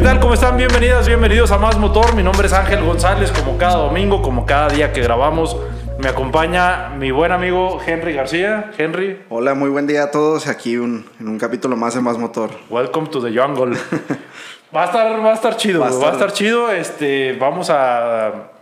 ¿Qué tal? ¿Cómo están? Bienvenidas, bienvenidos a Más Motor. Mi nombre es Ángel González, como cada domingo, como cada día que grabamos. Me acompaña mi buen amigo Henry García. Henry, Hola, muy buen día a todos. Aquí un- en un capítulo más de Más Motor. welcome to the jungle. va a estar, va a estar chido, Va a va a estar, estar- chido. Este, vamos a...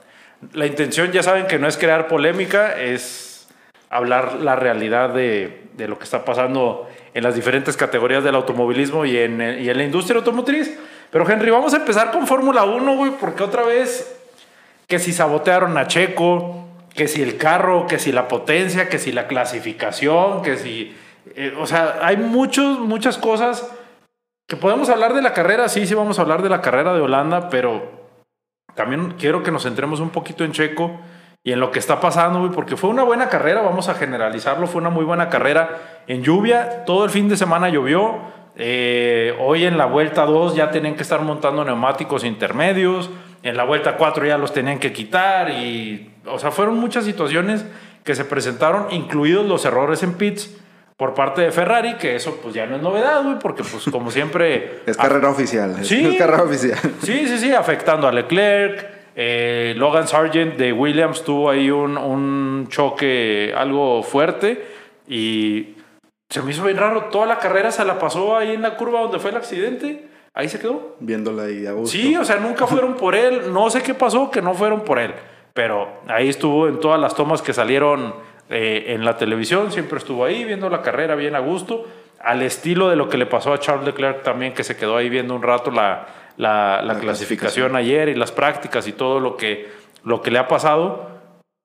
La intención, ya saben que no es crear polémica, es hablar la realidad de, de lo que está pasando en las diferentes categorías del automovilismo y en, y en la industria automotriz. Pero Henry, vamos a empezar con Fórmula 1, güey, porque otra vez que si sabotearon a Checo, que si el carro, que si la potencia, que si la clasificación, que si... eh, o sea, hay muchos, muchas cosas que podemos hablar de la carrera, sí, sí vamos a hablar de la carrera de Holanda, pero también quiero que nos centremos un poquito en Checo y en lo que está pasando, güey, porque fue una buena carrera, vamos a generalizarlo, fue una muy buena carrera. En lluvia, todo el fin de semana llovió, eh, hoy en la vuelta 2 ya tenían que estar montando neumáticos intermedios, en la vuelta 4 ya los tenían que quitar y, o sea, fueron muchas situaciones que se presentaron, incluidos los errores en pits por parte de Ferrari, que eso pues ya no es novedad, güey, porque pues como siempre... Es carrera oficial. Sí. Es carrera oficial. Sí, sí, sí, afectando a Leclerc. eh, Logan Sargent de Williams tuvo ahí un, un choque algo fuerte y se me hizo bien raro. Toda la carrera se la pasó ahí en la curva donde fue el accidente. Ahí se quedó. Viéndola ahí a gusto. Sí, o sea, nunca fueron por él. No sé qué pasó que no fueron por él. Pero ahí estuvo en todas las tomas que salieron eh, en la televisión. Siempre estuvo ahí viendo la carrera bien a gusto. Al estilo de lo que le pasó a Charles Leclerc también, que se quedó ahí viendo un rato la, la- la La clasificación ayer y las prácticas y todo lo que, lo que le ha pasado.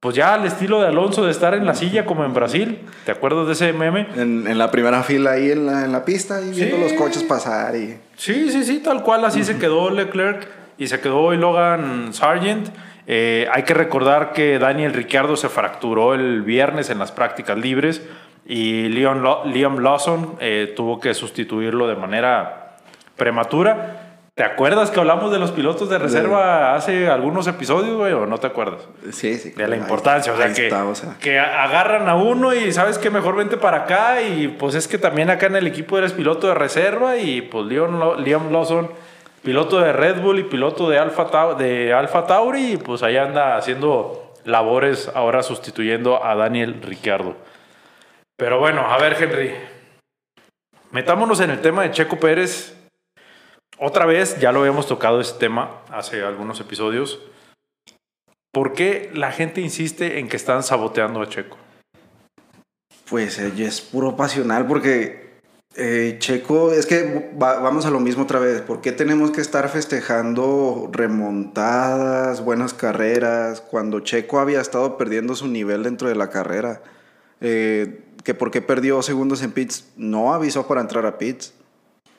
Pues ya al estilo de Alonso de estar en la silla como en Brasil. ¿Te acuerdas de ese meme? En, en la primera fila ahí en la, en la pista y viendo los coches pasar y... Sí, sí, sí, tal cual, así se quedó Leclerc y se quedó hoy Logan Sargent. Eh, hay que recordar que Daniel Ricciardo se fracturó el viernes en las prácticas libres y Liam, Liam Lawson eh, tuvo que sustituirlo de manera prematura. ¿Te acuerdas que hablamos de los pilotos de reserva hace algunos episodios, güey, o no te acuerdas? Sí, sí. De la ahí- importancia, o sea, que, está, o sea. que agarran a uno y sabes que mejor vente para acá y pues es que también acá en el equipo eres piloto de reserva y pues Liam, Liam Lawson, piloto de Red Bull y piloto de Alfa, Tau- de Alfa Tauri y pues ahí anda haciendo labores ahora sustituyendo a Daniel Ricciardo. Pero bueno, a ver Henry, metámonos en el tema de Checo Pérez. Otra vez, ya lo habíamos tocado ese tema hace algunos episodios. ¿Por qué la gente insiste en que están saboteando a Checo? Pues eh, es puro pasional porque eh, Checo, es que va- vamos a lo mismo otra vez. ¿Por qué tenemos que estar festejando remontadas, buenas carreras, cuando Checo había estado perdiendo su nivel dentro de la carrera? Eh, que por qué perdió segundos en pits, no avisó para entrar a pits.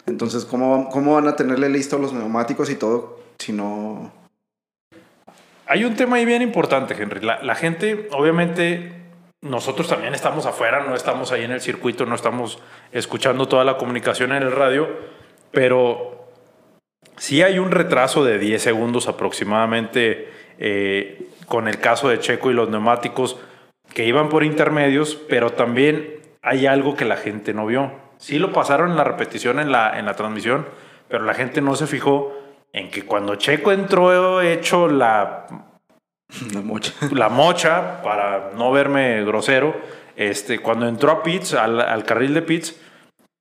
Entonces, ¿cómo, cómo van a tenerle listos los neumáticos y todo si no... Hay un tema ahí bien importante, Henry. La, gente, obviamente, nosotros también estamos afuera, no estamos ahí en el circuito, no estamos escuchando toda la comunicación en el radio, pero sí hay un retraso de 10 segundos aproximadamente eh, con el caso de Checo y los neumáticos que iban por intermedios, pero también hay algo que la gente no vio. Sí lo pasaron en la repetición en la, en la transmisión, pero la gente no se fijó en que cuando Checo entró hecho la La mocha. la mocha, para no verme grosero, este, cuando entró a pits, al, al carril de pits,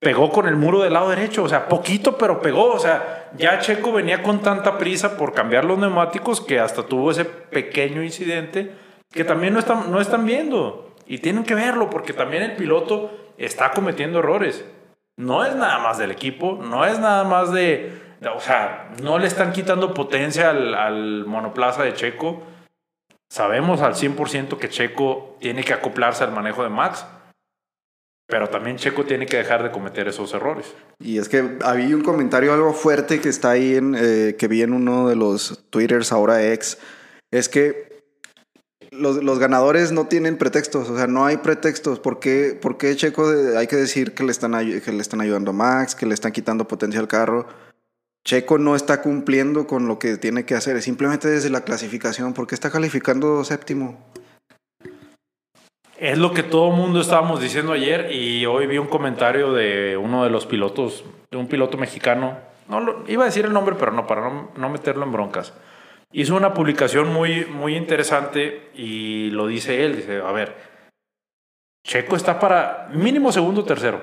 pegó con el muro del lado derecho, o sea, poquito, pero pegó, o sea, ya Checo venía con tanta prisa por cambiar los neumáticos que hasta tuvo ese pequeño incidente que también no están, no están viendo y tienen que verlo porque también el piloto está cometiendo errores. No es nada más del equipo, no es nada más de, o sea, no le están quitando potencia al, al monoplaza de Checo. Sabemos al 100% que Checo tiene que acoplarse al manejo de Max, pero también Checo tiene que dejar de cometer esos errores. Y es que había un comentario algo fuerte que está ahí en, eh, que vi en uno de los twitters ahora ex, es que los, ganadores no tienen pretextos, o sea, no hay pretextos. ¿Por qué, Checo hay que decir que le, están, que le están ayudando a Max, que le están quitando potencia al carro? Checo no está cumpliendo con lo que tiene que hacer, simplemente desde la clasificación, porque está calificando séptimo. Es lo que todo el mundo estábamos diciendo ayer y hoy vi un comentario de uno de los pilotos, de un piloto mexicano no lo, iba a decir el nombre, pero no, para no meterlo en broncas. Hizo una publicación muy, muy interesante y lo dice él, dice, a ver, Checo está para mínimo segundo o tercero.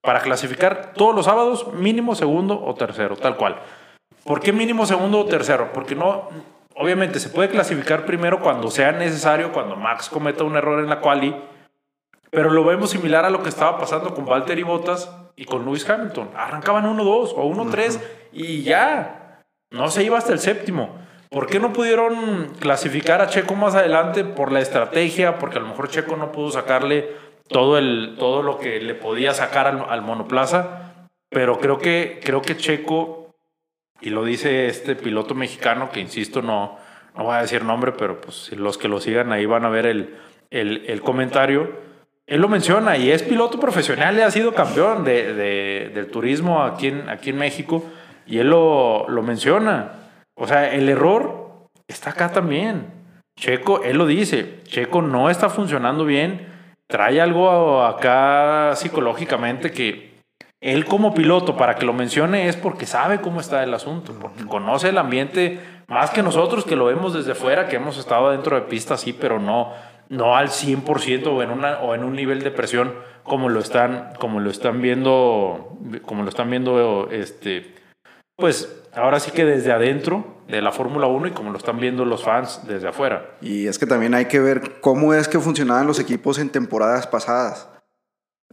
Para clasificar todos los sábados, mínimo segundo o tercero, tal cual. ¿Por qué mínimo segundo o tercero? Porque no, obviamente se puede clasificar primero cuando sea necesario, cuando Max cometa un error en la quali, pero lo vemos similar a lo que estaba pasando con Valtteri Bottas y con Lewis Hamilton. Arrancaban 1-2 o 1-3 y ya. No se iba hasta el séptimo. ¿Por qué no pudieron clasificar a Checo más adelante? Por la estrategia, porque a lo mejor Checo no pudo sacarle todo, el, todo lo que le podía sacar al, al monoplaza. Pero creo que, creo que Checo, y lo dice este piloto mexicano, que insisto, no, no voy a decir nombre, pero pues los que lo sigan ahí van a ver el, el, el comentario él lo menciona y es piloto profesional, y ha sido campeón de, de, del turismo aquí en, aquí en México y él lo, lo, menciona. O sea, el error está acá también. Checo, él lo dice, Checo no está funcionando bien, trae algo acá psicológicamente que él como piloto, para que lo mencione, es porque sabe cómo está el asunto, porque conoce el ambiente más que nosotros que lo vemos desde fuera, que hemos estado dentro de pistas, sí, pero no, no al 100% o en, una, o en un nivel de presión como lo están, como lo están viendo, como lo están viendo, este, pues ahora sí que desde adentro de la Fórmula 1 y como lo están viendo los fans desde afuera. Y es que también hay que ver cómo es que funcionaban los equipos en temporadas pasadas.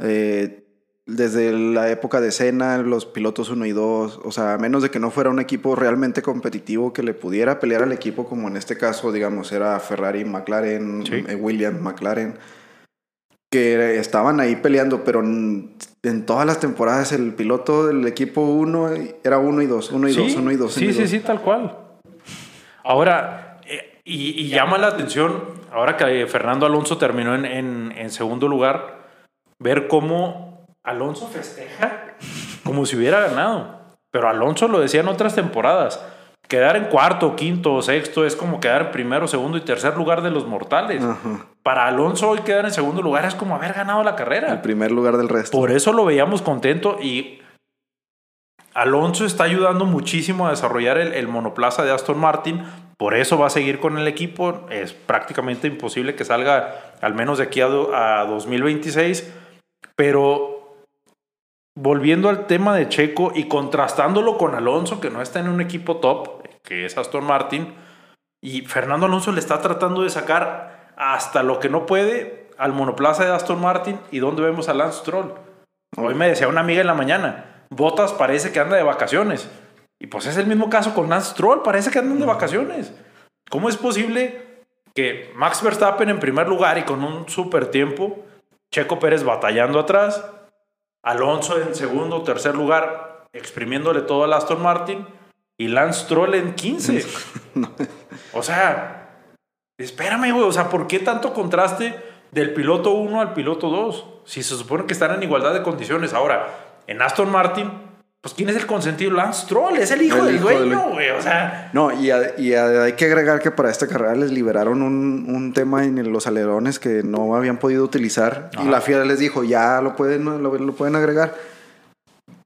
Eh, desde la época de Senna, los pilotos 1 y 2, o sea, a menos de que no fuera un equipo realmente competitivo que le pudiera pelear al equipo, como en este caso, digamos, era Ferrari, McLaren, Sí. eh, Williams, McLaren, que estaban ahí peleando, pero en, todas las temporadas el piloto del equipo 1 era 1 y 2, 1 y 2, 1 y 2. Sí, sí, sí, tal cual. Ahora, eh, y, y llama la atención, ahora que Fernando Alonso terminó en, en, en segundo lugar, ver cómo Alonso festeja como si hubiera ganado. Pero Alonso lo decía en otras temporadas. Quedar en cuarto, quinto o sexto es como quedar en primero, segundo y tercer lugar de los mortales. Ajá. Para Alonso hoy quedar en segundo lugar es como haber ganado la carrera. El primer lugar del resto. Por eso lo veíamos contento y Alonso está ayudando muchísimo a desarrollar el, el, monoplaza de Aston Martin. Por eso va a seguir con el equipo. Es prácticamente imposible que salga al menos de aquí a, do, a 2026. Pero volviendo al tema de Checo y contrastándolo con Alonso, que no está en un equipo top, que es Aston Martin, y Fernando Alonso le está tratando de sacar hasta lo que no puede al monoplaza de Aston Martin y donde vemos a Lance Stroll. Hoy me decía una amiga en la mañana, Botas parece que anda de vacaciones. Y pues es el mismo caso con Lance Stroll, parece que andan de vacaciones. ¿Cómo es posible que Max Verstappen en primer lugar y con un super tiempo, Checo Pérez batallando atrás, Alonso en segundo, tercer lugar, exprimiéndole todo al Aston Martin, y Lance Stroll en 15. o sea, espérame, güey, o sea, ¿por qué tanto contraste del piloto 1 al piloto 2? Si se supone que están en igualdad de condiciones. Ahora, en Aston Martin, pues ¿quién es el consentido? Lance Stroll, es el hijo el del hijo dueño, güey, o sea... No, y, a, y a, hay que agregar que para esta carrera les liberaron un, un tema en los alerones que no habían podido utilizar. Ajá. Y la FIA les dijo, ya lo pueden, lo, lo pueden agregar.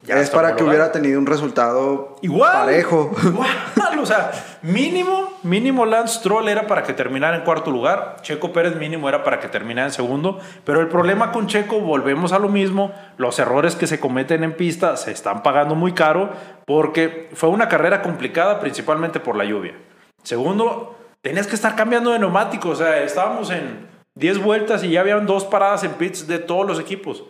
Ya es para que hubiera tenido un resultado igual, parejo. Igual, o sea, mínimo, mínimo Lance Stroll era para que terminara en cuarto lugar, Checo Pérez mínimo era para que terminara en segundo, pero el problema con Checo, volvemos a lo mismo, los errores que se cometen en pista se están pagando muy caro porque fue una carrera complicada principalmente por la lluvia. Segundo, tenías que estar cambiando de neumáticos, o sea, estábamos en 10 vueltas y ya habían dos paradas en pits de todos los equipos.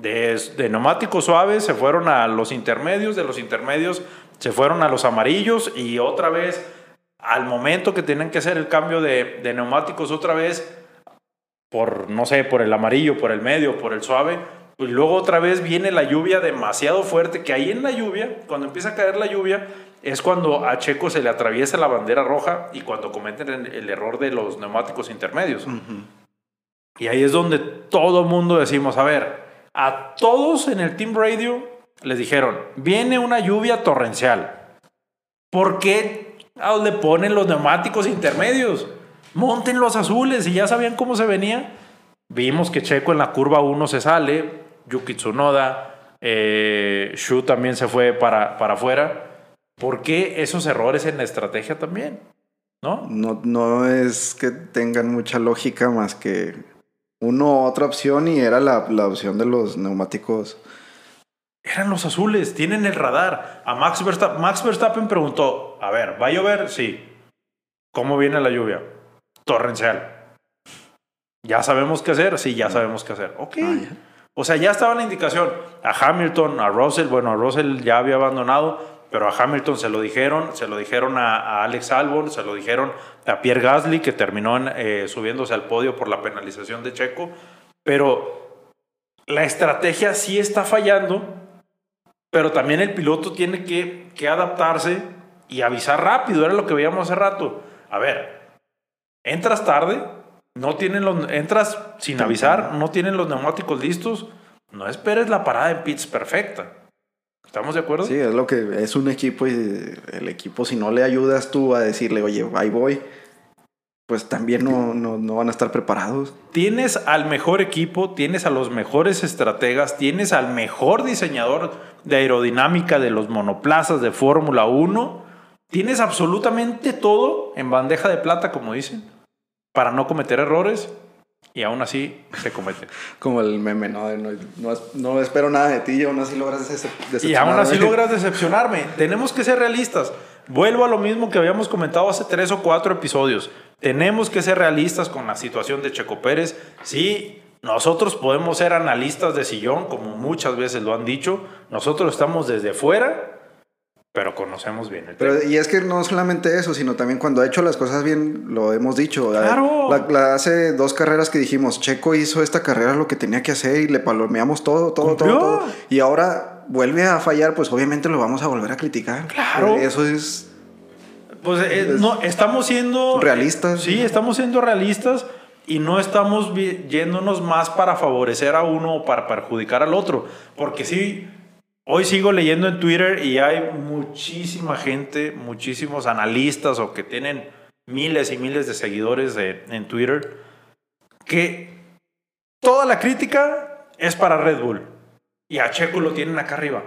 De, de, neumáticos suaves se fueron a los intermedios, de los intermedios se fueron a los amarillos y otra vez al momento que tienen que hacer el cambio de, de, neumáticos otra vez por, no sé, por el amarillo, por el medio, por el suave, y luego otra vez viene la lluvia demasiado fuerte, que ahí en la lluvia, cuando empieza a caer la lluvia, es cuando a Checo se le atraviesa la bandera roja y cuando cometen el, error de los neumáticos intermedios. Uh -huh. Y ahí es donde todo mundo decimos, a ver, a todos en el Team Radio les dijeron, viene una lluvia torrencial. ¿Por qué le ponen los neumáticos intermedios? Monten los azules y ya sabían cómo se venía. Vimos que Checo en la curva 1 se sale, Yuki Tsunoda Eh, Shu también se fue para, para afuera. ¿Por qué esos errores en la estrategia también? ¿No? No, no es que tengan mucha lógica más que uno otra opción y era la, la opción de los neumáticos. Eran los azules, tienen el radar. A Max Verstappen, Max Verstappen preguntó, a ver, ¿va a llover? Sí. ¿Cómo viene la lluvia? Torrencial. ¿Ya sabemos qué hacer? Sí, ya sabemos qué hacer. Ok. Ah. O sea, ya estaba la indicación. A Hamilton, a Russell, bueno, a Russell ya había abandonado, pero a Hamilton se lo dijeron, se lo dijeron a, Alex Albon, se lo dijeron a Pierre Gasly, que terminó eh, subiéndose al podio por la penalización de Checo. Pero la estrategia sí está fallando, pero también el piloto tiene que, que adaptarse y avisar rápido. Era lo que veíamos hace rato. A ver, entras tarde, no tienen los, entras sin avisar, no tienen los neumáticos listos, no esperes la parada en pits perfecta. ¿Estamos de acuerdo? Sí, es lo que es un equipo y el equipo, si no le ayudas tú a decirle, oye, ahí voy, pues también no, no, no van a estar preparados. Tienes al mejor equipo, tienes a los mejores estrategas, tienes al mejor diseñador de aerodinámica de los monoplazas de Fórmula 1. Tienes absolutamente todo en bandeja de plata, como dicen, para no cometer errores y aún así se cometen. Como el meme, ¿no? No, no, no espero nada de ti y aún así logras decep- Y aún así decepcionarme. logras decepcionarme. Tenemos que ser realistas. Vuelvo a lo mismo que habíamos comentado hace tres o cuatro episodios. Tenemos que ser realistas con la situación de Checo Pérez. Sí, nosotros podemos ser analistas de sillón, como muchas veces lo han dicho. Nosotros estamos desde fuera, pero conocemos bien el tema. Pero, y es que no solamente eso, sino también cuando ha hecho las cosas bien, lo hemos dicho. Claro. La- la- hace dos carreras que dijimos, Checo hizo esta carrera lo que tenía que hacer y le palomeamos todo, todo, todo, Cumplió. todo. Y ahora vuelve a fallar, pues obviamente lo vamos a volver a criticar. Claro. Eso es Pues eh, no, estamos siendo Realistas. Sí, estamos siendo realistas y no estamos yéndonos más para favorecer a uno o para perjudicar al otro. Porque sí, hoy sigo leyendo en Twitter y hay muchísima gente, muchísimos analistas o que tienen miles y miles de seguidores de- en Twitter que toda la crítica es para Red Bull y a Checo lo tienen acá arriba.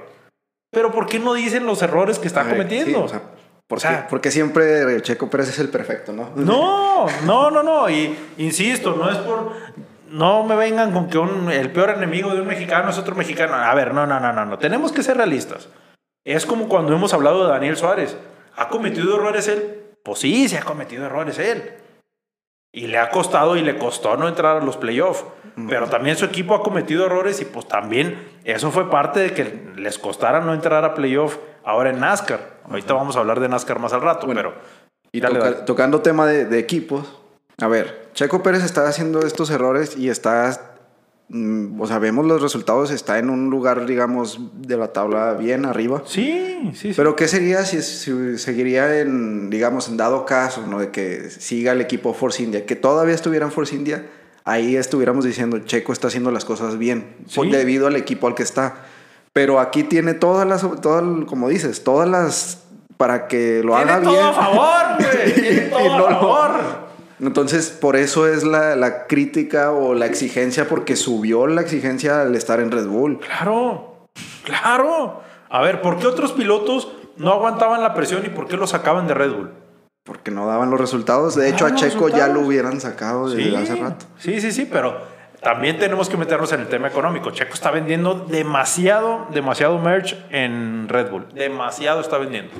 Pero ¿por qué no dicen los errores que está Ay, cometiendo? sí, o sea, ¿por O sea, qué? porque siempre Checo Pérez es el perfecto, ¿no? No, no, no, no. Y insisto, no es por. No me vengan con que un- el peor enemigo de un mexicano es otro mexicano. A ver, no, no, no, no, no. Tenemos que ser realistas. Es como cuando hemos hablado de Daniel Suárez. ¿Ha cometido errores él? Pues sí, se ha cometido errores él. Y le ha costado y le costó no entrar a los playoffs. Pero también su equipo ha cometido errores y pues también eso fue parte de que les costara no entrar a playoff ahora en NASCAR. Ahorita vamos a hablar de NASCAR más al rato, Bueno, pero... Y Dale, toca- dale. tocando tema de, de equipos, a ver, Checo Pérez está haciendo estos errores y está, mm, o sea, vemos los resultados, está en un lugar, digamos, de la tabla bien arriba. Sí, sí, sí. Pero ¿qué sería si, si seguiría en, digamos, en dado caso, ¿no? De que siga el equipo Force India, que todavía estuviera en Force India, ahí estuviéramos diciendo, Checo está haciendo las cosas bien, por- Sí. debido al equipo al que está. Pero aquí tiene todas las, todas, como dices, todas las, para que lo haga Tiene todo bien. a favor, güey. Y todo no a lo- favor. Entonces, por eso es la, la crítica o la exigencia, porque subió la exigencia al estar en Red Bull. Claro, claro. A ver, ¿por qué otros pilotos no aguantaban la presión y por qué lo sacaban de Red Bull? Porque no daban los resultados. De hecho, a Checo ya lo hubieran sacado desde hace rato. sí, sí, sí, pero también tenemos que meternos en el tema económico. Checo está vendiendo demasiado, demasiado merch en Red Bull. Demasiado está vendiendo.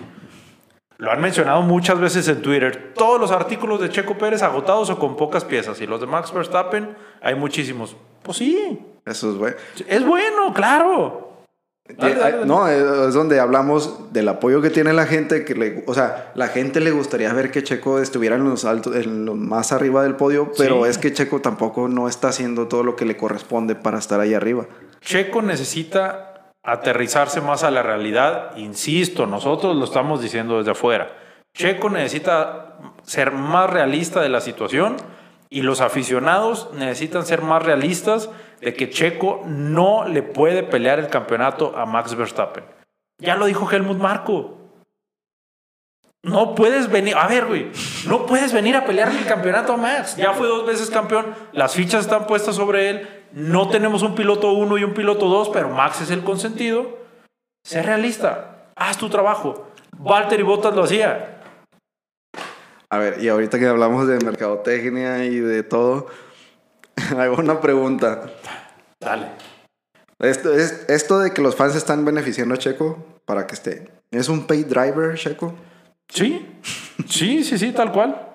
Lo han mencionado muchas veces en Twitter. Todos los artículos de Checo Pérez agotados o con pocas piezas. Y los de Max Verstappen hay muchísimos. Pues sí, Eso es bueno. es bueno, claro. Dale, dale, dale. No, es donde hablamos del apoyo que tiene la gente. Que le, o sea, la gente le gustaría ver que Checo estuviera en los altos, en lo más arriba del podio, pero Sí. es que Checo tampoco no está haciendo todo lo que le corresponde para estar ahí arriba. Checo necesita aterrizarse más a la realidad. Insisto, nosotros lo estamos diciendo desde afuera. Checo necesita ser más realista de la situación y los aficionados necesitan ser más realistas de que Checo no le puede pelear el campeonato a Max Verstappen. Ya lo dijo Helmut Marko. No puedes venir, a ver, güey, no puedes venir a pelear el campeonato a Max. Ya fue dos veces campeón, las fichas están puestas sobre él. No tenemos un piloto 1 y un piloto 2, pero Max es el consentido. Sé realista, haz tu trabajo. Valtteri Bottas lo hacía. A ver, y ahorita que hablamos de mercadotecnia y de todo, hago una pregunta. Dale. Esto, es, esto de que los fans están beneficiando a Checo para que esté. ¿Es un paid driver, Checo? Sí, sí, sí, sí, tal cual.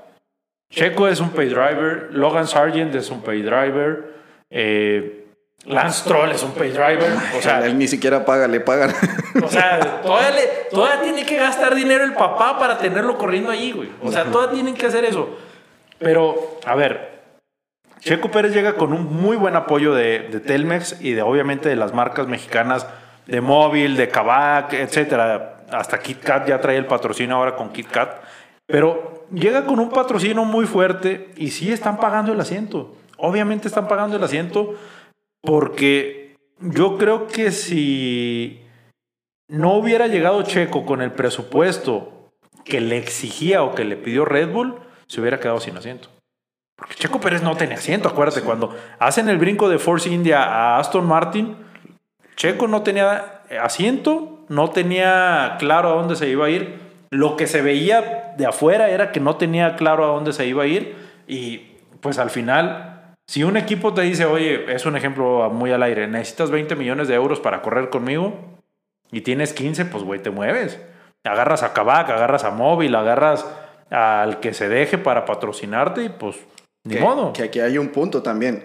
Checo es un pay driver, Logan Sargent es un pay driver, eh, Lance Troll es un pay driver. O sea, Él ni siquiera paga, le pagan. o sea todavía, le- todavía tiene que gastar dinero el papá para tenerlo corriendo allí, güey. O sea, todavía tienen que hacer eso. Pero, a ver, Checo Pérez llega con un muy buen apoyo de, de Telmex y de obviamente de las marcas mexicanas de móvil, de Kavak, etcétera. Hasta KitKat ya trae el patrocinio ahora con KitKat. Pero llega con un patrocinio muy fuerte y sí están pagando el asiento. Obviamente están pagando el asiento porque yo creo que si no hubiera llegado Checo con el presupuesto que le exigía o que le pidió Red Bull, se hubiera quedado sin asiento. Porque Checo Pérez no tenía asiento, acuérdate, cuando hacen el brinco de Force India a Aston Martin, Checo no tenía asiento, no tenía claro a dónde se iba a ir. Lo que se veía de afuera era que no tenía claro a dónde se iba a ir y pues al final, si un equipo te dice, oye, es un ejemplo muy al aire, necesitas 20 millones de euros para correr conmigo y tienes 15, pues güey, te mueves. Agarras a Kavak, agarras a Móvil, agarras al que se deje para patrocinarte y pues ni que, modo. que aquí hay un punto también.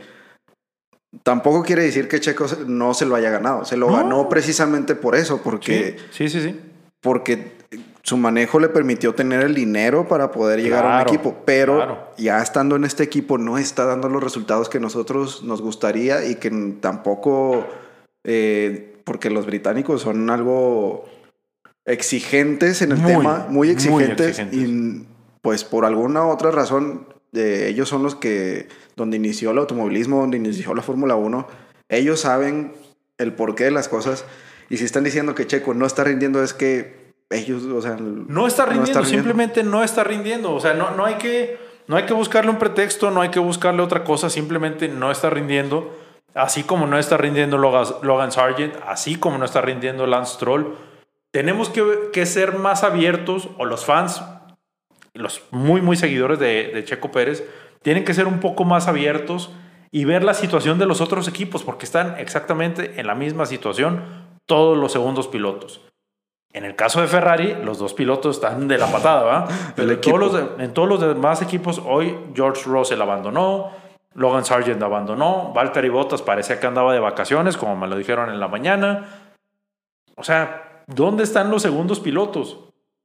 Tampoco quiere decir que Checo no se lo haya ganado. Se lo No. ganó precisamente por eso, porque, Sí, sí, sí. sí. porque su manejo le permitió tener el dinero para poder llegar a un equipo. Pero claro. ya estando en este equipo no está dando los resultados que nosotros nos gustaría y que tampoco, eh, porque los británicos son algo exigentes en el Muy, tema, muy exigentes. y pues por alguna otra razón eh, ellos son los que donde inició el automovilismo, donde inició la Fórmula 1, ellos saben el porqué de las cosas y si están diciendo que Checo no está rindiendo es que ellos, o sea, No está rindiendo, simplemente no está rindiendo. O sea, no, no, hay que, no hay que buscarle un pretexto, no hay que buscarle otra cosa, simplemente no está rindiendo. Así como no está rindiendo Logan, Sargent, así como no está rindiendo Lance Stroll. Tenemos que, que ser más abiertos, o los fans, los muy, muy seguidores de, de Checo Pérez, tienen que ser un poco más abiertos y ver la situación de los otros equipos, porque están exactamente en la misma situación todos los segundos pilotos. En el caso de Ferrari, los dos pilotos están de la patada, ¿va? Pero en todos, los en todos los demás equipos, hoy George Russell abandonó, Logan Sargent abandonó, Valtteri Bottas parecía que andaba de vacaciones, como me lo dijeron en la mañana. O sea, ¿dónde están los segundos pilotos?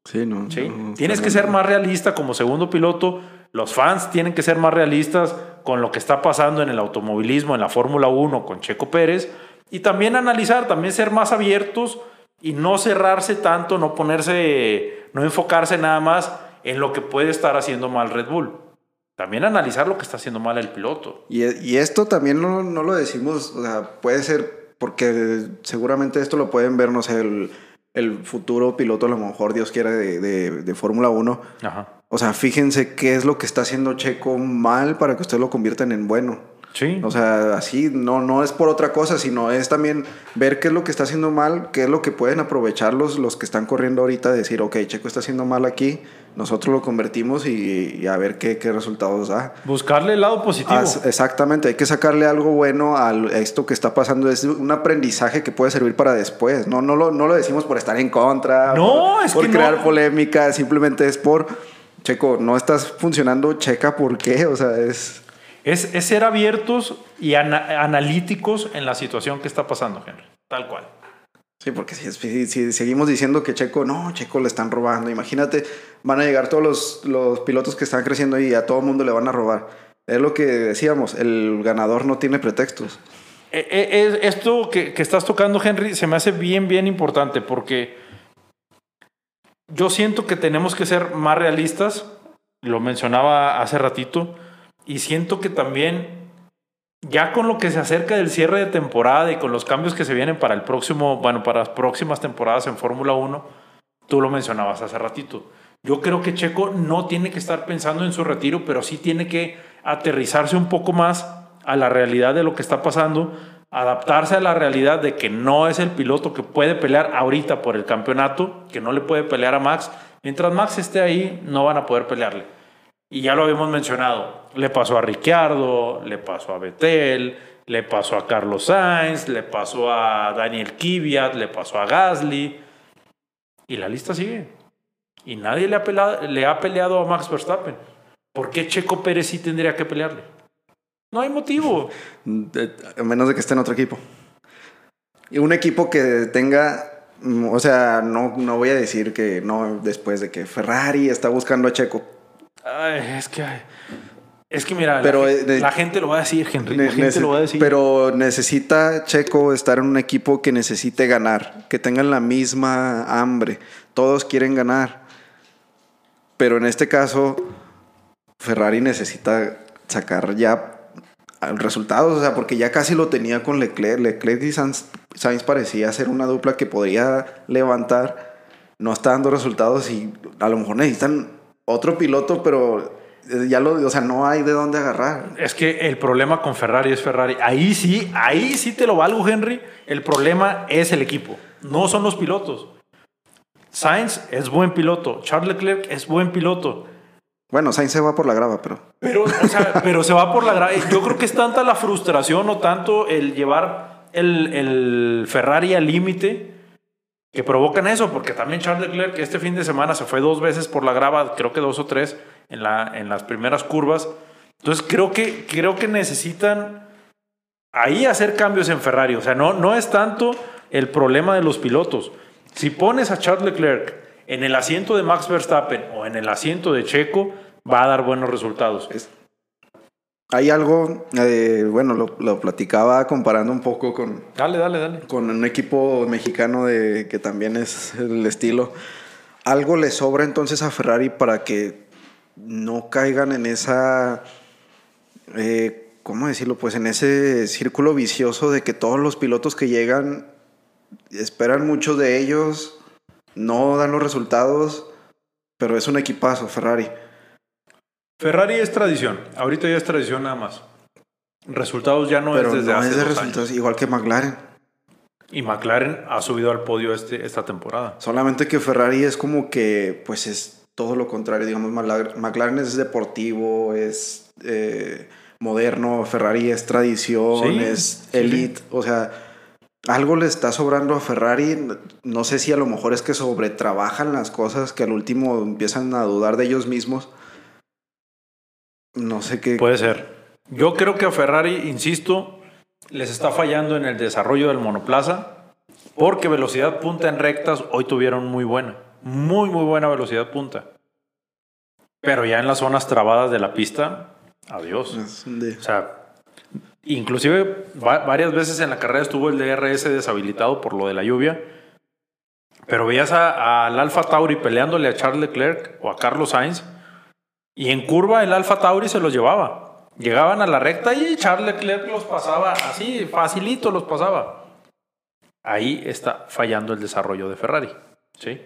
Sí, no. ¿Sí? no, Tienes que ser más realista como segundo piloto. Los fans tienen que ser más realistas con lo que está pasando en el automovilismo, en la Fórmula 1 con Checo Pérez. Y también analizar, también ser más abiertos y no cerrarse tanto, no ponerse, no enfocarse nada más en lo que puede estar haciendo mal Red Bull. También analizar lo que está haciendo mal el piloto. Y, y esto también no, no lo decimos, o sea, puede ser porque seguramente esto lo pueden ver, no sé, el, el futuro piloto, a lo mejor Dios quiera, de, de, de Fórmula 1. Ajá. O sea, fíjense qué es lo que está haciendo Checo mal para que ustedes lo conviertan en bueno. Sí. O sea, así no, no es por otra cosa, sino es también ver qué es lo que está haciendo mal, qué es lo que pueden aprovechar los, los que están corriendo ahorita, decir, ok, Checo está haciendo mal aquí, nosotros lo convertimos y, y a ver qué, qué resultados da. Buscarle el lado positivo. Exactamente, hay que sacarle algo bueno a esto que está pasando. Es un aprendizaje que puede servir para después. No, no, lo, no lo decimos por estar en contra, No, por, es por que crear no. polémica, simplemente es por, Checo, no estás funcionando, checa por qué, o sea, es... Es, es ser abiertos y ana- analíticos en la situación que está pasando, Henry. Tal cual. Sí, porque si, si- si seguimos diciendo que Checo, no, Checo le están robando, imagínate, van a llegar todos los, los pilotos que están creciendo y a todo mundo le van a robar. Es lo que decíamos, el ganador no tiene pretextos. Eh, eh, eh, esto que, que estás tocando, Henry, se me hace bien, bien importante porque yo siento que tenemos que ser más realistas, lo mencionaba hace ratito, y siento que también, ya con lo que se acerca del cierre de temporada y con los cambios que se vienen para el próximo, bueno, para las próximas temporadas en Fórmula 1, tú lo mencionabas hace ratito. Yo creo que Checo no tiene que estar pensando en su retiro, pero sí tiene que aterrizarse un poco más a la realidad de lo que está pasando, adaptarse a la realidad de que no es el piloto que puede pelear ahorita por el campeonato, que no le puede pelear a Max. Mientras Max esté ahí, no van a poder pelearle. Y ya lo habíamos mencionado. Le pasó a Ricciardo, le pasó a Betel, le pasó a Carlos Sainz, le pasó a Daniel Kvyat, le pasó a Gasly. Y la lista sigue. Y nadie le ha, peleado, le ha peleado a Max Verstappen. ¿Por qué Checo Pérez sí tendría que pelearle? No hay motivo. A menos de que esté en otro equipo. Y un equipo que tenga, o sea, no, no voy a decir que no después de que Ferrari está buscando a Checo. Ay, es que... Es que mira, pero la, eh, la, gente lo va a decir, Henry. La gente lo va a decir. Pero necesita Checo estar en un equipo que necesite ganar, que tengan la misma hambre. Todos quieren ganar. Pero en este caso, Ferrari necesita sacar ya resultados, o sea, porque ya casi lo tenía con Leclerc. Leclerc y Sainz, parecía ser una dupla que podría levantar. No está dando resultados y a lo mejor necesitan otro piloto, pero ya lo, o sea, no hay de dónde agarrar. Es que el problema con Ferrari es Ferrari. Ahí sí, ahí sí te lo valgo, Henry. El problema es el equipo, no son los pilotos. Sainz es buen piloto, Charles Leclerc es buen piloto. Bueno, Sainz se va por la grava, pero. Pero, pero se va por la grava. Yo creo que es tanta la frustración o tanto el llevar el, el Ferrari al límite que provocan eso, porque también Charles Leclerc este fin de semana se fue dos veces por la grava, creo que dos o tres en, la, en las primeras curvas. Entonces creo que, creo que necesitan ahí hacer cambios en Ferrari. O sea, no, no es tanto el problema de los pilotos. Si pones a Charles Leclerc en el asiento de Max Verstappen o en el asiento de Checo, va a dar buenos resultados. Hay algo, eh, bueno, lo, platicaba comparando un poco con. Dale, dale, dale. Con un equipo mexicano de, que también es el estilo. Algo le sobra entonces a Ferrari para que no caigan en esa. Eh, ¿Cómo decirlo? Pues en ese círculo vicioso de que todos los pilotos que llegan esperan mucho de ellos, no dan los resultados, pero es un equipazo Ferrari. Ferrari es tradición, ahorita ya es tradición nada más. Resultados ya no es desde no hace es de resultados, igual que McLaren. Y McLaren ha subido al podio este, esta temporada. Solamente que Ferrari es como que, pues es todo lo contrario. Digamos, McLaren es deportivo, es eh, moderno, Ferrari es tradición, es elite. O sea, algo le está sobrando a Ferrari. No sé si a lo mejor es que sobretrabajan las cosas, que al último empiezan a dudar de ellos mismos. No sé qué. Puede ser. Yo creo que a Ferrari, insisto, les está fallando en el desarrollo del monoplaza, porque velocidad punta en rectas hoy tuvieron muy buena. Muy, muy buena velocidad punta. Pero ya en las zonas trabadas de la pista, adiós. O sea, Inclusive varias veces en la carrera estuvo el DRS deshabilitado por lo de la lluvia. Pero veías al Alfa Tauri peleándole a Charles Leclerc o a Carlos Sainz. Y en curva el Alfa Tauri se los llevaba. Llegaban a la recta y Charles Leclerc los pasaba así, facilito los pasaba. Ahí está fallando el desarrollo de Ferrari. ¿sí?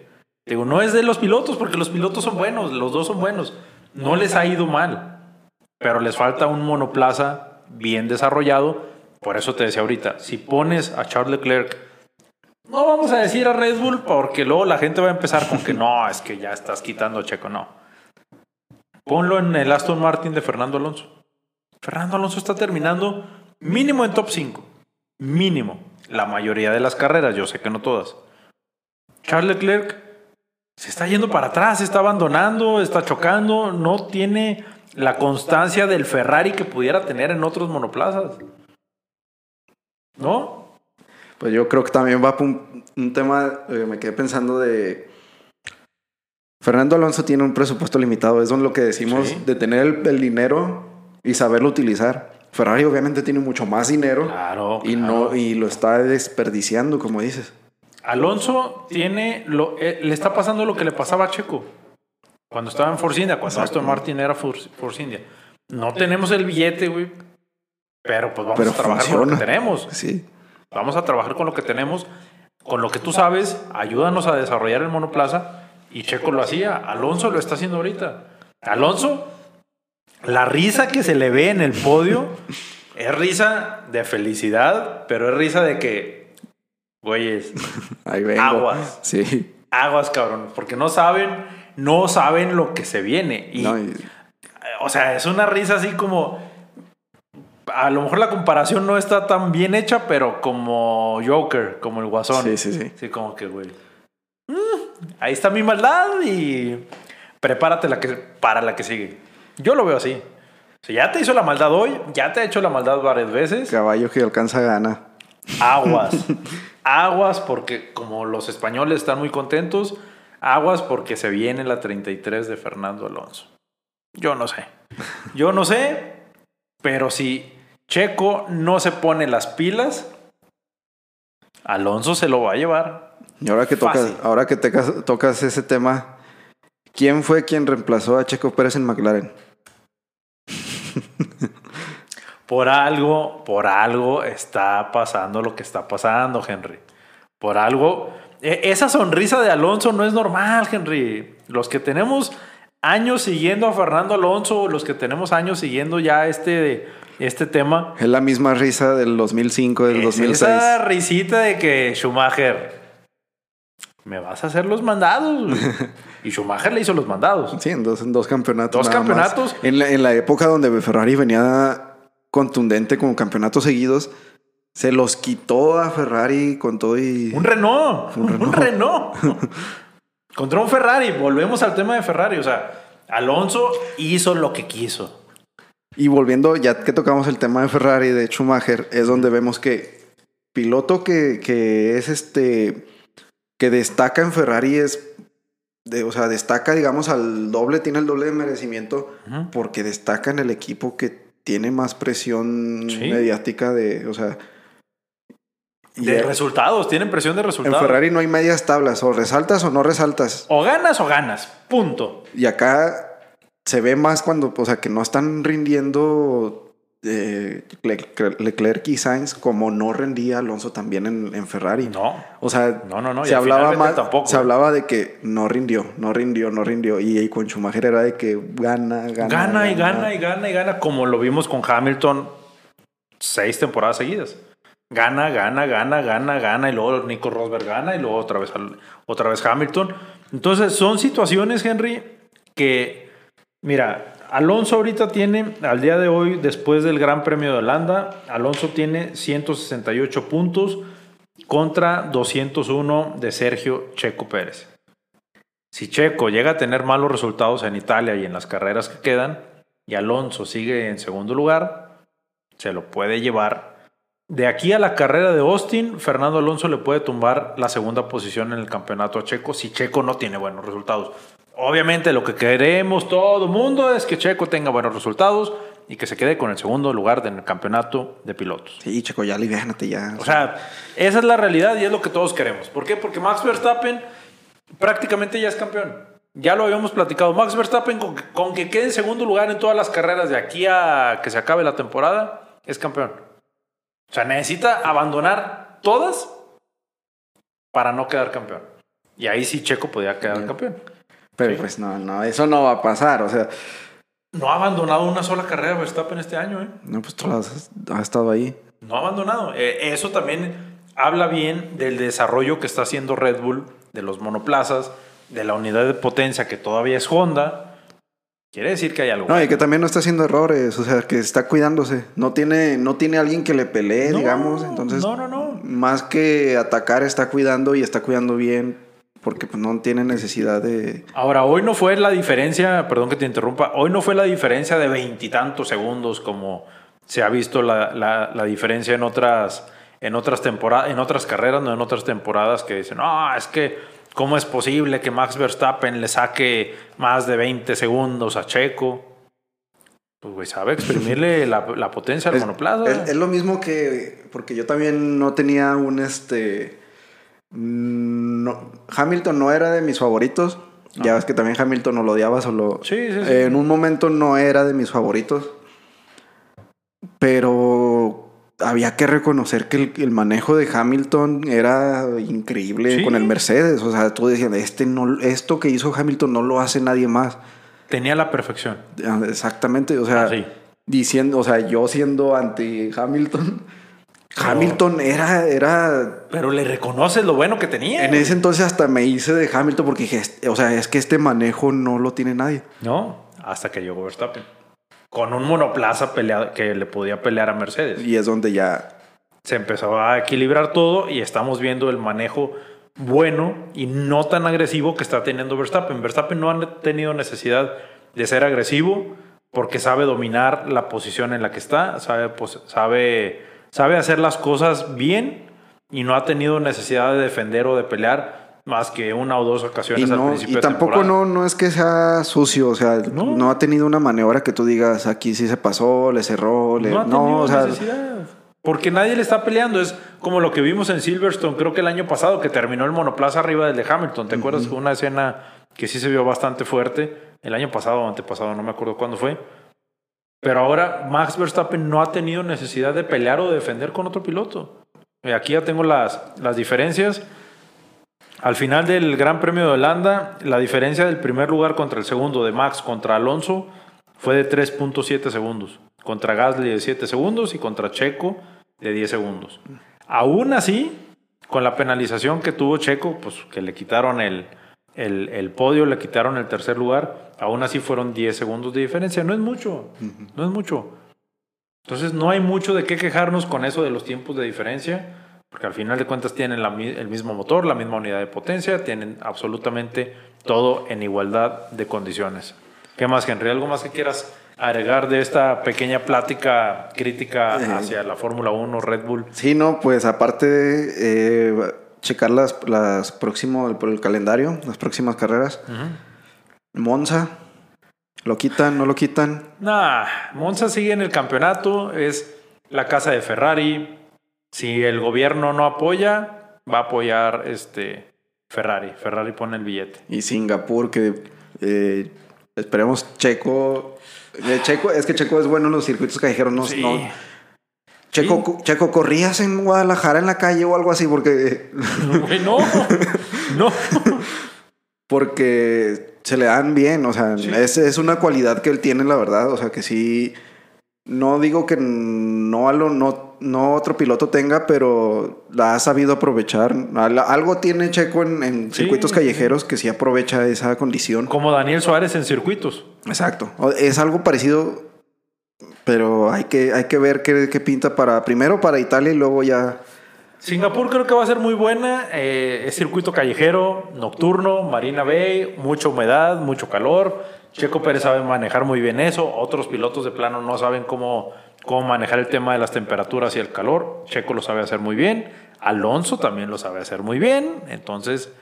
Digo, no es de los pilotos, porque los pilotos son buenos, los dos son buenos. No les ha ido mal. Pero les falta un monoplaza bien desarrollado. Por eso te decía ahorita, si pones a Charles Leclerc, no vamos a decir a Red Bull porque luego la gente va a empezar con que no, es que ya estás quitando a Checo, no. Ponlo en el Aston Martin de Fernando Alonso. Fernando Alonso está terminando mínimo en top 5. Mínimo. La mayoría de las carreras, yo sé que no todas. Charles Leclerc se está yendo para atrás, está abandonando, está chocando, no tiene la constancia del Ferrari que pudiera tener en otros monoplazas. ¿No? Pues yo creo que también va un, un tema, eh, me quedé pensando de... Fernando Alonso tiene un presupuesto limitado, eso es lo que decimos, de tener el, dinero y saberlo utilizar. Ferrari obviamente tiene mucho más dinero claro, y, No, y lo está desperdiciando, como dices. Alonso tiene, lo, eh, le está pasando lo que le pasaba a Checo. Cuando estaba en Force India, cuando Aston Martin era Force, India. No tenemos el billete, güey. Pero pues vamos a trabajar con lo que tenemos. Sí. Vamos a trabajar con lo que tenemos. Con lo que tú sabes, ayúdanos a desarrollar el monoplaza. Y Checo lo hacía. Alonso lo está haciendo ahorita. Alonso, la risa que se le ve en el podio Es risa de felicidad, pero es risa de que, güeyes, Ahí vengo. Aguas. Sí. aguas, cabrón, porque no saben, no saben lo que se viene. Y, No, y- o sea, es una risa así como, a lo mejor la comparación no está tan bien hecha, pero como Joker, como el Guasón. sí, sí, sí. Sí, como que, güey. Ahí está mi maldad y prepárate la que, para la que sigue. Yo lo veo así. Si ya te hizo la maldad hoy, ya te ha hecho la maldad varias veces. Caballo que alcanza gana. Aguas. aguas porque como los españoles están muy contentos, aguas porque se viene la 33 de Fernando Alonso. Yo no sé. Yo no sé, pero si Checo no se pone las pilas, Alonso se lo va a llevar. Y ahora que tocas, Fácil. ahora que tecas- tocas ese tema, ¿quién fue quien reemplazó a Checo Pérez en McLaren? Por algo, por algo está pasando lo que está pasando, Henry. Por algo. e- Esa sonrisa de Alonso no es normal, Henry. Los que tenemos años siguiendo a Fernando Alonso, los que tenemos años siguiendo ya este, este tema, Es la misma risa del 2005, del es 2006. esa risita de que Schumacher, me vas a hacer los mandados. güey". y Schumacher le hizo los mandados. Sí, en dos, en dos campeonatos. Dos campeonatos. En la, en la época donde Ferrari venía contundente con campeonatos seguidos, se los quitó a Ferrari con todo y... Un Renault. Un Renault. Contra un Ferrari. Volvemos al tema de Ferrari. O sea, Alonso hizo lo que quiso. Y volviendo, ya que tocamos el tema de Ferrari, de Schumacher, es donde vemos que piloto que, que es este, que destaca en Ferrari es, de, o sea, destaca, digamos, al doble, tiene el doble de merecimiento, porque destaca en el equipo que tiene más presión Sí. mediática de, o sea... y De en- resultados. Tienen presión de en resultados. Ferrari no hay medias tablas, o resaltas o no resaltas. O ganas o ganas. Punto. Y acá se ve más cuando, o sea, que no están rindiendo eh, Le- Leclerc y Sainz como no rendía Alonso también en, en Ferrari. No. O sea, No, no, no, se hablaba más, tampoco. se hablaba de que no rindió, no rindió, no rindió. Y, y con Schumacher era de que gana, gana. Gana y gana y gana y gana. Como lo vimos con Hamilton seis temporadas seguidas. Gana, gana, gana, gana, gana. Y luego Nico Rosberg gana. Y luego otra vez, otra vez Hamilton. Entonces son situaciones, Henry, que, mira, Alonso ahorita tiene, al día de hoy, después del Gran Premio de Holanda, Alonso tiene 168 puntos contra 201 de Sergio Checo Pérez. Si Checo llega a tener malos resultados en Italia y en las carreras que quedan, y Alonso sigue en segundo lugar, se lo puede llevar. De aquí a la carrera de Austin, Fernando Alonso le puede tumbar la segunda posición en el campeonato a Checo si Checo no tiene buenos resultados. Obviamente lo que queremos todo mundo es que Checo tenga buenos resultados y que se quede con el segundo lugar en el campeonato de pilotos. Sí, Checo, ya aliviánate ya. O sea, esa es la realidad y es lo que todos queremos. ¿Por qué? Porque Max Verstappen prácticamente ya es campeón. Ya lo habíamos platicado. Max Verstappen, con, que- con que quede en segundo lugar en todas las carreras de aquí a que se acabe la temporada, es campeón. O sea, necesita abandonar todas para no quedar campeón. Y ahí sí Checo podía quedar Bien. campeón. Pero sí. pues no, no, eso no va a pasar. O sea, No ha abandonado una sola carrera Verstappen este año, ¿eh? no, pues tú has, has estado ahí. No ha abandonado. Eh, eso también habla bien del desarrollo que está haciendo Red Bull, de los monoplazas, de la unidad de potencia que todavía es Honda. Quiere decir que hay algo. No, y que también no está haciendo errores, o sea, que está cuidándose. No tiene, no tiene alguien que le pelee, No, digamos. Entonces, No, no, no. más que atacar, está cuidando y está cuidando bien, porque pues, no tiene necesidad de. Ahora, hoy no fue la diferencia, perdón que te interrumpa, hoy no fue la diferencia de veintitantos segundos como se ha visto la, la- la diferencia en otras, en otras temporadas, en otras carreras, no en otras temporadas que dicen, no, es que, ¿cómo es posible que Max Verstappen le saque más de 20 segundos a Checo? Pues, güey, sabe exprimirle la, la potencia al monoplaza. es- es lo mismo que. Porque yo también no tenía un este. No- Hamilton no era de mis favoritos. Ya ves que también Hamilton no lo odiaba, solo. Sí, sí, sí. En un momento no era de mis favoritos. Pero había que reconocer que el, el manejo de Hamilton era increíble Sí. con el Mercedes. O sea, tú decías, este no, esto que hizo Hamilton no lo hace nadie más. Tenía la perfección. Ah, Exactamente, o sea, diciendo, o sea, yo siendo anti Hamilton, Hamilton era, era, Pero le reconoces lo bueno que tenía. en ese entonces hasta me hice de Hamilton porque dije, "Este- o sea, es que este manejo no lo tiene nadie. No, hasta que llegó Verstappen. Con un monoplaza pelea- que le podía pelear a Mercedes. Y es donde ya, Se empezó a equilibrar todo y estamos viendo el manejo bueno y no tan agresivo que está teniendo Verstappen. Verstappen no ha tenido necesidad de ser agresivo porque sabe dominar la posición en la que está, sabe, sabe, sabe hacer las cosas bien y no ha tenido necesidad de defender o de pelear más que una o dos y, ocasiones al no, principio y tampoco no, no es que sea sucio, o sea, No. no, ha tenido una maniobra que tú digas, aquí sí se pasó, le cerró, le... No ha No, o sea, necesidad. Porque nadie le está peleando. Es como lo que vimos en Silverstone, creo que el año pasado, que terminó el monoplaza arriba del de Hamilton. ¿Te acuerdas? Fue una escena que sí se vio bastante fuerte. El año pasado o antepasado, no me acuerdo cuándo fue. Pero ahora Max Verstappen no ha tenido necesidad de pelear o de defender con otro piloto. Y aquí ya tengo las, las diferencias. Al final del Gran Premio de Holanda, la diferencia del primer lugar contra el segundo de Max contra Alonso fue de 3.7 segundos. Contra Gasly de 7 segundos y contra Checo de 10 segundos. Aún así, con la penalización que tuvo Checo, pues que le quitaron el, el, el podio, le quitaron el tercer lugar, aún así fueron 10 segundos de diferencia. No es mucho, no es mucho. Entonces no hay mucho de qué quejarnos con eso de los tiempos de diferencia, porque al final de cuentas tienen la el mismo motor, la misma unidad de potencia, tienen absolutamente todo en igualdad de condiciones. ¿Qué más, Henry? ¿Algo más que quieras agregar de esta pequeña plática crítica hacia la Fórmula 1, Red Bull? Sí, no, pues aparte eh, checar las, las próximo, por el calendario, las próximas carreras. Monza, ¿lo quitan, no lo quitan? Nah, Monza sigue en el campeonato, es la casa de Ferrari. Si el gobierno no apoya, va a apoyar este Ferrari. Ferrari pone el billete. Y Singapur, que eh, esperemos Checo. eh, Checo, es que Checo es bueno en los circuitos callejeros, no, Sí. no. Checo, Checo, ¿corrías en Guadalajara en la calle o algo así? Porque, No, no. porque se le dan bien, o sea, Sí. es, es una cualidad que él tiene, la verdad, o sea, que sí, no digo que no, no, no otro piloto tenga, pero la ha sabido aprovechar. Al- Algo tiene Checo en, en Sí, circuitos callejeros que sí aprovecha esa condición. Como Daniel Suárez en circuitos. Exacto. Es algo parecido, pero hay que, hay que ver qué, qué pinta para, primero para Italia y luego ya... Singapur creo que va a ser muy buena. eh, es circuito callejero, nocturno, Marina Bay, mucha humedad, mucho calor. Checo Pérez sabe manejar muy bien eso. Otros pilotos de plano no saben cómo, cómo manejar el tema de las temperaturas y el calor. Checo lo sabe hacer muy bien. Alonso también lo sabe hacer muy bien. Entonces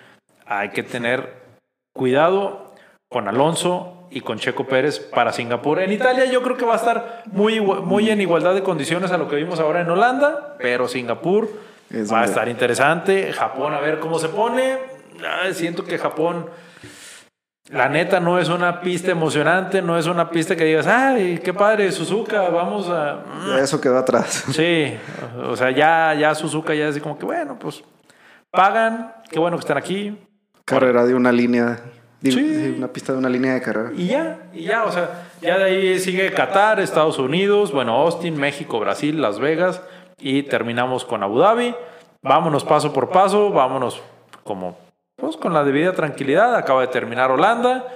hay que tener cuidado con Alonso y con Checo Pérez para Singapur. En Italia yo creo que va a estar muy, muy en igualdad de condiciones a lo que vimos ahora en Holanda, pero Singapur Es va a estar interesante. Japón a ver cómo se pone. Ay, siento que Japón, la neta, no es una pista emocionante, no es una pista que digas, ay, qué padre, Suzuka, vamos a... ya eso quedó atrás. Sí, o sea, ya, ya Suzuka ya es así como que, bueno, pues pagan, qué bueno que están aquí. Carrera de una línea, digo, Sí. una pista de una línea de carrera. Y ya, y ya, o sea, ya de ahí sigue Qatar, Estados Unidos, bueno, Austin, México, Brasil, Las Vegas y terminamos con Abu Dhabi. Vámonos paso por paso, vámonos como pues con la debida tranquilidad. Acaba de terminar Holanda.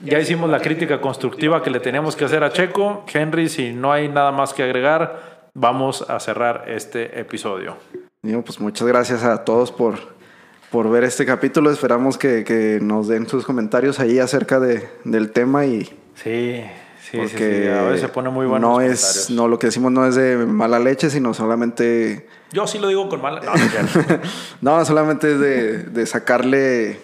Ya hicimos la crítica constructiva que le teníamos que hacer a Checo. Henry, si no hay nada más que agregar, vamos a cerrar este episodio. Pues muchas gracias a todos por, por ver este capítulo. Esperamos que, que nos den sus comentarios ahí acerca de, del tema y Sí, sí, sí, porque sí, A veces se pone muy bueno. no es no lo que decimos no es de mala leche, sino solamente Yo sí lo digo con mala. No, no, solamente es de, de sacarle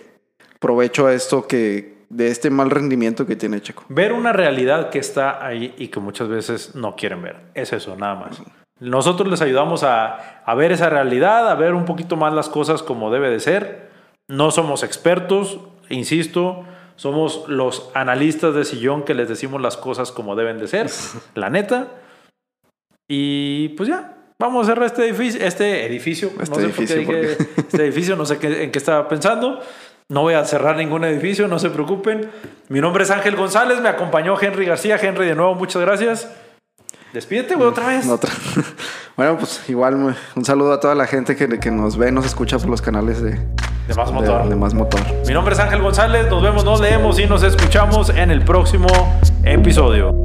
provecho a esto que de este mal rendimiento que tiene Checo. Ver una realidad que está ahí y que muchas veces no quieren ver. Es eso, nada más. Nosotros les ayudamos a, a ver esa realidad, a ver un poquito más las cosas como debe de ser. No somos expertos, insisto, somos los analistas de sillón que les decimos las cosas como deben de ser, la neta. Y pues ya, vamos a cerrar este edificio, este edificio, Este no sé edificio, por qué dije este edificio, no sé qué, en qué estaba pensando. No voy a cerrar ningún edificio, no se preocupen. Mi nombre es Ángel González, me acompañó Henry García. Henry, de nuevo, muchas gracias. Despídete, güey, otra vez. Otra. bueno, pues igual un saludo a toda la gente que, que nos ve, nos escucha por los canales de, De más de- motor. de Más Motor. Mi nombre es Ángel González. Nos vemos, nos leemos y nos escuchamos en el próximo episodio.